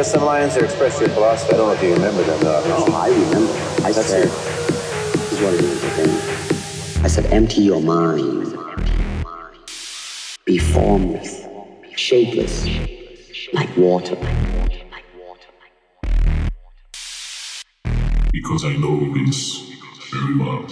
were some lines that expressed your philosophy. I don't know if you remember them. though. No, I remember. I That's said, this is what it is again. I said, empty your mind. Be formless, shapeless, like water. Because I know this very well.